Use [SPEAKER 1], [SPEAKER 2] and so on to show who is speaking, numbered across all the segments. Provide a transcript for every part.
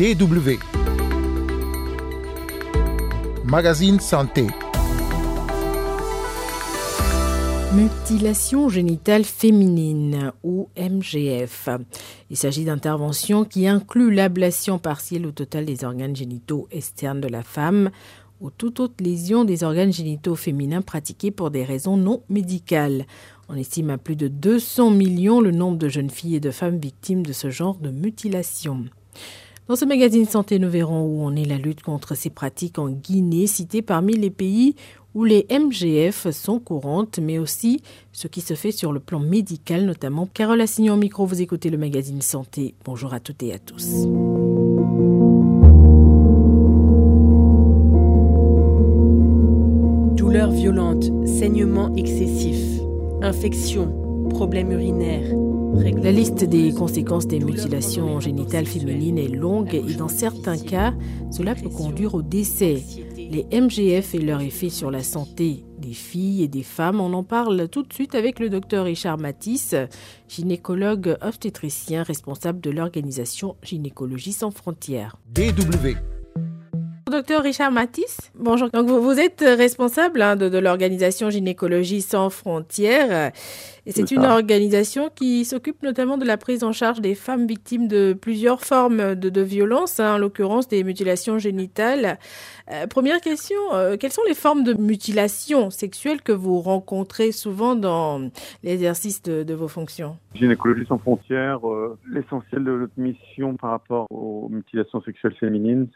[SPEAKER 1] DW. Magazine Santé.
[SPEAKER 2] Mutilation génitale féminine ou MGF. Il s'agit d'interventions qui incluent l'ablation partielle au total des organes génitaux externes de la femme ou toute autre lésion des organes génitaux féminins pratiquée pour des raisons non médicales. On estime à plus de 200 millions le nombre de jeunes filles et de femmes victimes de ce genre de mutilation. Dans ce magazine Santé, nous verrons où en est la lutte contre ces pratiques en Guinée, citée parmi les pays où les MGF sont courantes, mais aussi ce qui se fait sur le plan médical, notamment. Carole Assignon micro, vous écoutez le magazine Santé. Bonjour à toutes et à tous.
[SPEAKER 3] Douleurs violentes, saignements excessifs, infections, problèmes urinaires.
[SPEAKER 2] La liste des conséquences des mutilations génitales féminines est longue et dans certains cas, cela peut conduire au décès. Les MGF et leur effet sur la santé des filles et des femmes, on en parle tout de suite avec le docteur Richard Matisse, gynécologue obstétricien responsable de l'organisation Gynécologie sans frontières.
[SPEAKER 1] DW.
[SPEAKER 2] Docteur Richard Matisse, bonjour. Donc vous, êtes responsable hein, de, l'organisation Gynécologie sans frontières. Et c'est une organisation qui s'occupe notamment de la prise en charge des femmes victimes de plusieurs formes de, de violence, hein, en l'occurrence des mutilations génitales. Euh, première question, euh, quelles sont les formes de mutilation sexuelle que vous rencontrez souvent dans l'exercice de, vos fonctions?
[SPEAKER 4] Gynécologie sans frontières, euh, l'essentiel de notre mission par rapport aux mutilations sexuelles féminines,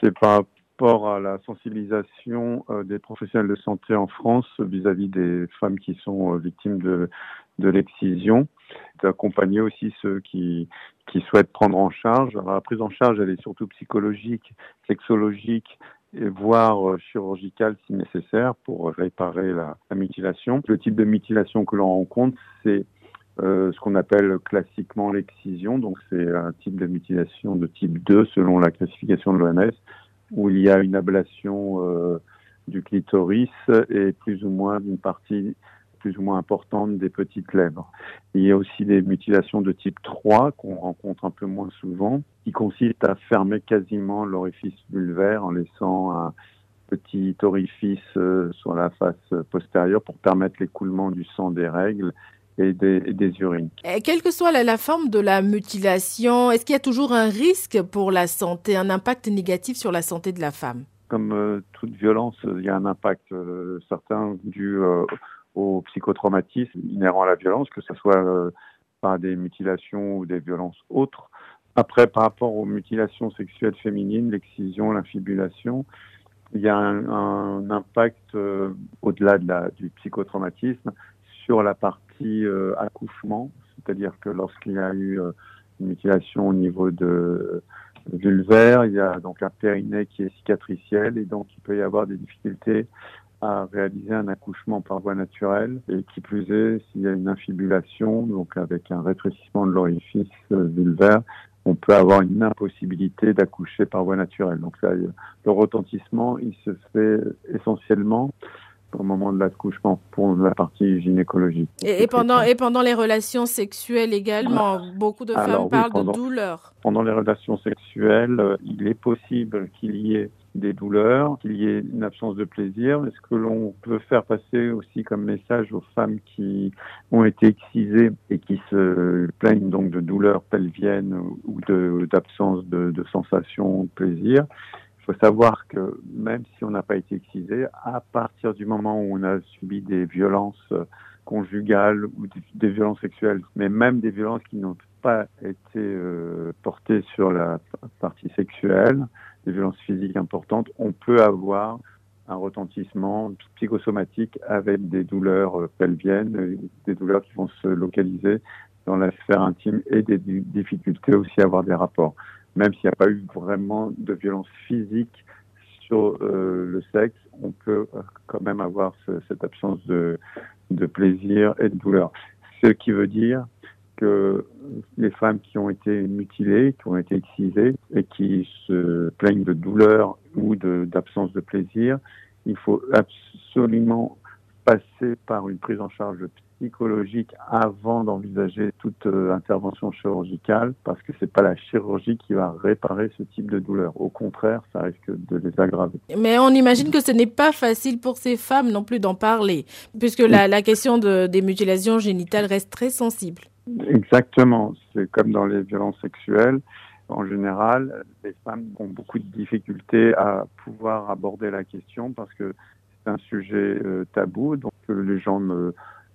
[SPEAKER 4] c'est par rapport à la sensibilisation euh, des professionnels de santé en France vis-à-vis des femmes qui sont euh, victimes de, de l'excision, d'accompagner aussi ceux qui, qui souhaitent prendre en charge. Alors, la prise en charge, elle est surtout psychologique, sexologique, et voire euh, chirurgicale si nécessaire pour réparer la, mutilation. Le type de mutilation que l'on rencontre, c'est ce qu'on appelle classiquement l'excision, donc c'est un type de mutilation de type 2 selon la classification de l'OMS où il y a une ablation euh, du clitoris et plus ou moins d'une partie plus ou moins importante des petites lèvres. Il y a aussi des mutilations de type 3 qu'on rencontre un peu moins souvent, qui consistent à fermer quasiment l'orifice vulvaire en laissant un petit orifice euh, sur la face postérieure pour permettre l'écoulement du sang des règles et des, urines.
[SPEAKER 2] quelle que soit la, forme de la mutilation, est-ce qu'il y a toujours un risque pour la santé, un impact négatif sur la santé de la femme?
[SPEAKER 4] Comme euh, toute violence, il y a un impact euh, certain dû euh, au psychotraumatisme inhérent à la violence, que ce soit par des mutilations ou des violences autres. Après, par rapport aux mutilations sexuelles féminines, l'excision, l'infibulation, il y a un, impact au-delà de la, du psychotraumatisme sur la partie euh, accouchement, c'est-à-dire que lorsqu'il y a eu euh, une mutilation au niveau de vulvaire, il y a donc un périnée qui est cicatriciel et donc il peut y avoir des difficultés à réaliser un accouchement par voie naturelle et qui plus est s'il y a une infibulation, donc avec un rétrécissement de l'orifice euh, vulvaire, on peut avoir une impossibilité d'accoucher par voie naturelle. Donc ça, le retentissement, il se fait essentiellement au moment de l'accouchement pour la partie gynécologique.
[SPEAKER 2] Et, pendant, et pendant les relations sexuelles également, beaucoup de femmes parlent de douleurs.
[SPEAKER 4] Pendant les relations sexuelles, euh, il est possible qu'il y ait des douleurs, qu'il y ait une absence de plaisir. Est-ce que l'on peut faire passer aussi comme message aux femmes qui ont été excisées et qui se plaignent donc de douleurs pelviennes ou d'absence de, de, de sensation, de plaisir il faut savoir que même si on n'a pas été excisé, à partir du moment où on a subi des violences euh, conjugales ou des violences sexuelles, mais même des violences qui n'ont pas été euh, portées sur la partie sexuelle, des violences physiques importantes, on peut avoir un retentissement psychosomatique avec des douleurs euh, pelviennes, des douleurs qui vont se localiser dans la sphère intime et des difficultés aussi à avoir des rapports même s'il n'y a pas eu vraiment de violence physique sur euh, le sexe, on peut euh, quand même avoir cette absence de, de plaisir et de douleur. Ce qui veut dire que les femmes qui ont été mutilées, qui ont été excisées et qui se plaignent de douleur ou d'absence de, plaisir, il faut absolument passer par une prise en charge psychologique avant d'envisager toute euh, intervention chirurgicale parce que c'est pas la chirurgie qui va réparer ce type de douleur. Au contraire, ça risque de les aggraver.
[SPEAKER 2] Mais on imagine que ce n'est pas facile pour ces femmes non plus d'en parler puisque la, la question de, des mutilations génitales reste très sensible.
[SPEAKER 4] Exactement. C'est comme dans les violences sexuelles. En général, les femmes ont beaucoup de difficultés à pouvoir aborder la question parce que c'est un sujet euh, tabou, donc euh, les gens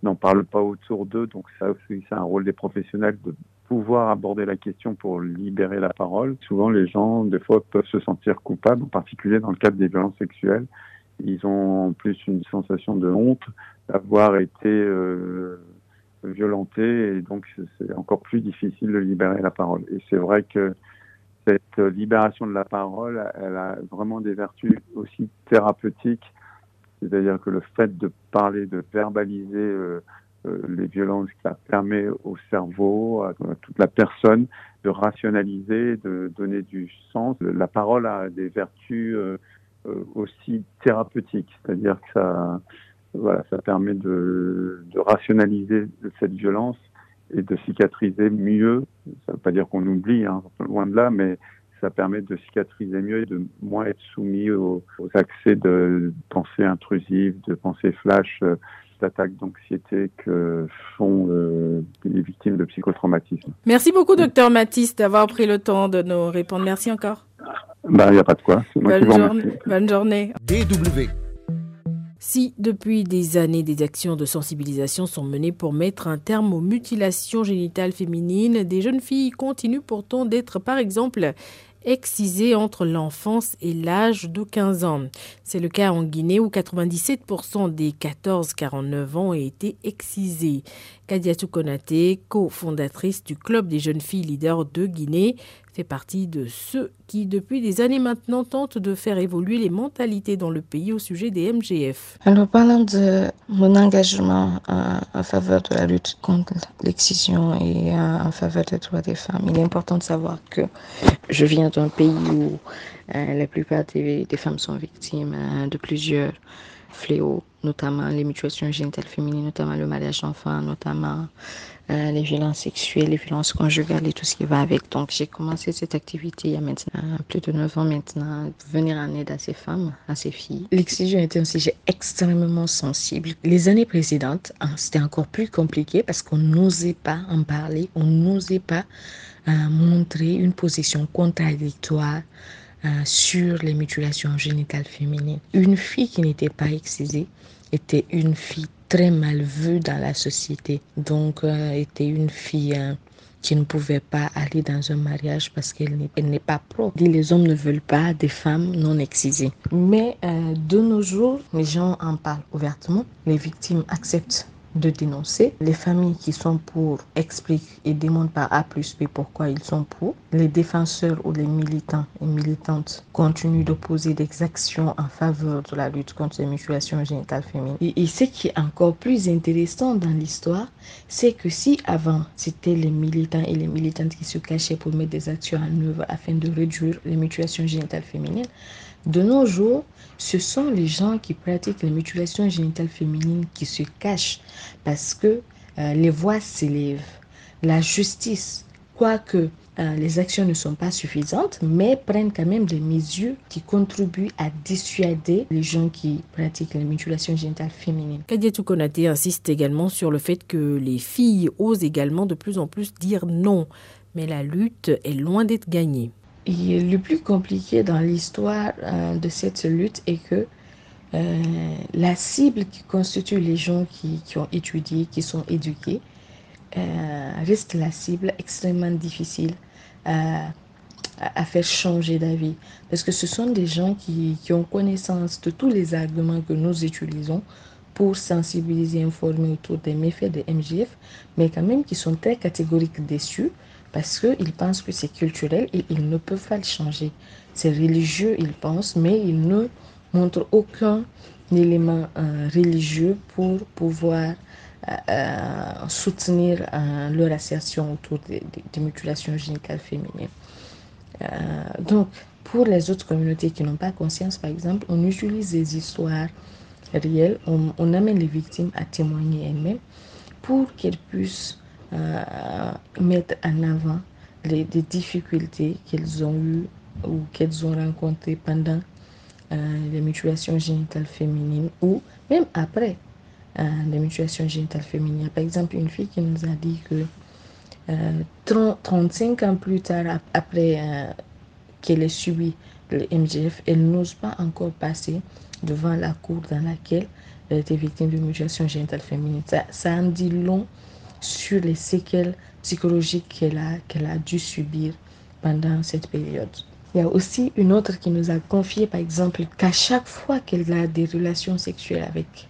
[SPEAKER 4] n'en parlent pas autour d'eux. Donc ça aussi, c'est un rôle des professionnels de pouvoir aborder la question pour libérer la parole. Souvent, les gens, des fois, peuvent se sentir coupables, en particulier dans le cadre des violences sexuelles. Ils ont en plus une sensation de honte d'avoir été euh, violentés et donc c'est encore plus difficile de libérer la parole. Et c'est vrai que cette libération de la parole, elle a vraiment des vertus aussi thérapeutiques c'est-à-dire que le fait de parler, de verbaliser euh, euh, les violences, ça permet au cerveau, à, toute la personne, de rationaliser, de donner du sens. La parole a des vertus euh, aussi thérapeutiques, c'est-à-dire que ça, voilà, ça permet de, de rationaliser cette violence et de cicatriser mieux. Ça ne veut pas dire qu'on oublie, hein, loin de là, mais ça permet de cicatriser mieux et de moins être soumis aux, accès de pensées intrusives, de pensées flash, euh, d'attaques d'anxiété que font euh, les victimes de psychotraumatisme.
[SPEAKER 2] Merci beaucoup, docteur Matisse, d'avoir pris le temps de nous répondre. Merci encore.
[SPEAKER 4] Il bah, n'y a pas de quoi.
[SPEAKER 2] Bonne, journée. Bonne journée.
[SPEAKER 1] DW.
[SPEAKER 2] Si depuis des années des actions de sensibilisation sont menées pour mettre un terme aux mutilations génitales féminines, des jeunes filles continuent pourtant d'être par exemple excisé entre l'enfance et l'âge de 15 ans. C'est le cas en Guinée où 97% des 14-49 ans ont été excisés. Kadiatou Konate, cofondatrice du Club des jeunes filles leaders de Guinée, fait partie de ceux qui, depuis des années maintenant, tentent de faire évoluer les mentalités dans le pays au sujet des MGF.
[SPEAKER 5] Alors, parlant de mon engagement en, faveur de la lutte contre l'excision et en, faveur des droits des femmes, il est important de savoir que je viens d'un pays où euh, la plupart des, femmes sont victimes euh, de plusieurs fléaux, notamment les mutilations génitales féminines, notamment le mariage d'enfants, notamment euh, les violences sexuelles, les violences conjugales et tout ce qui va avec. Donc j'ai commencé cette activité il y a maintenant plus de 9 ans maintenant, venir en aide à ces femmes, à ces filles. L'excision était un sujet extrêmement sensible. Les années précédentes, hein, c'était encore plus compliqué parce qu'on n'osait pas en parler, on n'osait pas euh, montrer une position contradictoire euh, sur les mutilations génitales féminines. Une fille qui n'était pas excisée était une fille très mal vue dans la société. Donc, euh, était une fille euh, qui ne pouvait pas aller dans un mariage parce qu'elle n'est pas propre. Les hommes ne veulent pas des femmes non excisées. Mais de nos jours, les gens en parlent ouvertement. Les victimes acceptent de dénoncer. Les familles qui sont pour expliquent et démontrent par A plus B pourquoi ils sont pour. Les défenseurs ou les militants et militantes continuent de poser des actions en faveur de la lutte contre les mutilations génitales féminines. Et, ce qui est encore plus intéressant dans l'histoire, c'est que si avant c'était les militants et les militantes qui se cachaient pour mettre des actions en œuvre afin de réduire les mutilations génitales féminines, de nos jours, ce sont les gens qui pratiquent les mutilations génitales féminines qui se cachent parce que euh, les voix s'élèvent. La justice, quoique euh, les actions ne sont pas suffisantes, mais prennent quand même des mesures qui contribuent à dissuader les gens qui pratiquent les mutilations génitales féminines.
[SPEAKER 2] Kadiatou Konate insiste également sur le fait que les filles osent également de plus en plus dire non, mais la lutte est loin d'être gagnée.
[SPEAKER 5] Et le plus compliqué dans l'histoire euh, de cette lutte est que euh, la cible qui constitue les gens qui, qui ont étudié, qui sont éduqués, euh, reste la cible extrêmement difficile à, faire changer d'avis. Parce que ce sont des gens qui, qui, ont connaissance de tous les arguments que nous utilisons pour sensibiliser, informer autour des méfaits de MGF, mais quand même qui sont très catégoriques dessus parce qu'ils pensent que c'est culturel et ils ne peuvent pas le changer. C'est religieux, ils pensent, mais ils ne montrent aucun élément euh, religieux pour pouvoir euh, euh, soutenir leur assertion autour des, mutilations génitales féminines. donc, pour les autres communautés qui n'ont pas conscience, par exemple, on utilise des histoires réelles, on, amène les victimes à témoigner elles-mêmes pour qu'elles puissent mettre en avant les, difficultés qu'elles ont eues ou qu'elles ont rencontrées pendant euh, les mutilations génitales féminines ou même après euh, les mutilations génitales féminines. Par exemple, une fille qui nous a dit que 35 ans plus tard, après qu'elle ait subi le MGF, elle n'ose pas encore passer devant la cour dans laquelle elle était victime de mutilation génitale féminine. Ça, ça en dit long sur les séquelles psychologiques qu'elle a, a dû subir pendant cette période. Il y a aussi une autre qui nous a confié, par exemple, qu'à chaque fois qu'elle a des relations sexuelles avec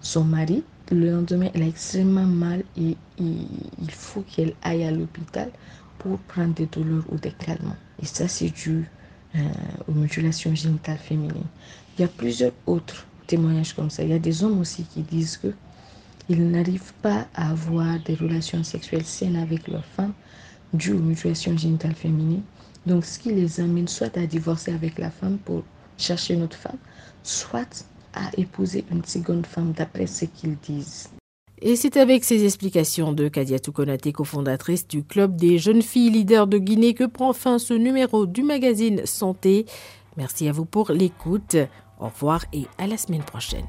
[SPEAKER 5] son mari, le lendemain, elle a extrêmement mal et, il faut qu'elle aille à l'hôpital pour prendre des douleurs ou des calmants. Et ça, c'est dû euh, aux mutilations génitales féminines. Il y a plusieurs autres témoignages comme ça. Il y a des hommes aussi qui disent que ils n'arrivent pas à avoir des relations sexuelles saines avec leur femme dû aux mutilations génitales féminines. Donc, ce qui les amène soit à divorcer avec la femme pour chercher une autre femme, soit à épouser une seconde femme d'après ce qu'ils disent.
[SPEAKER 2] Et c'est avec ces explications de Kadiatou Konate, cofondatrice du Club des jeunes filles leaders de Guinée, que prend fin ce numéro du magazine Santé. Merci à vous pour l'écoute. Au revoir et à la semaine prochaine.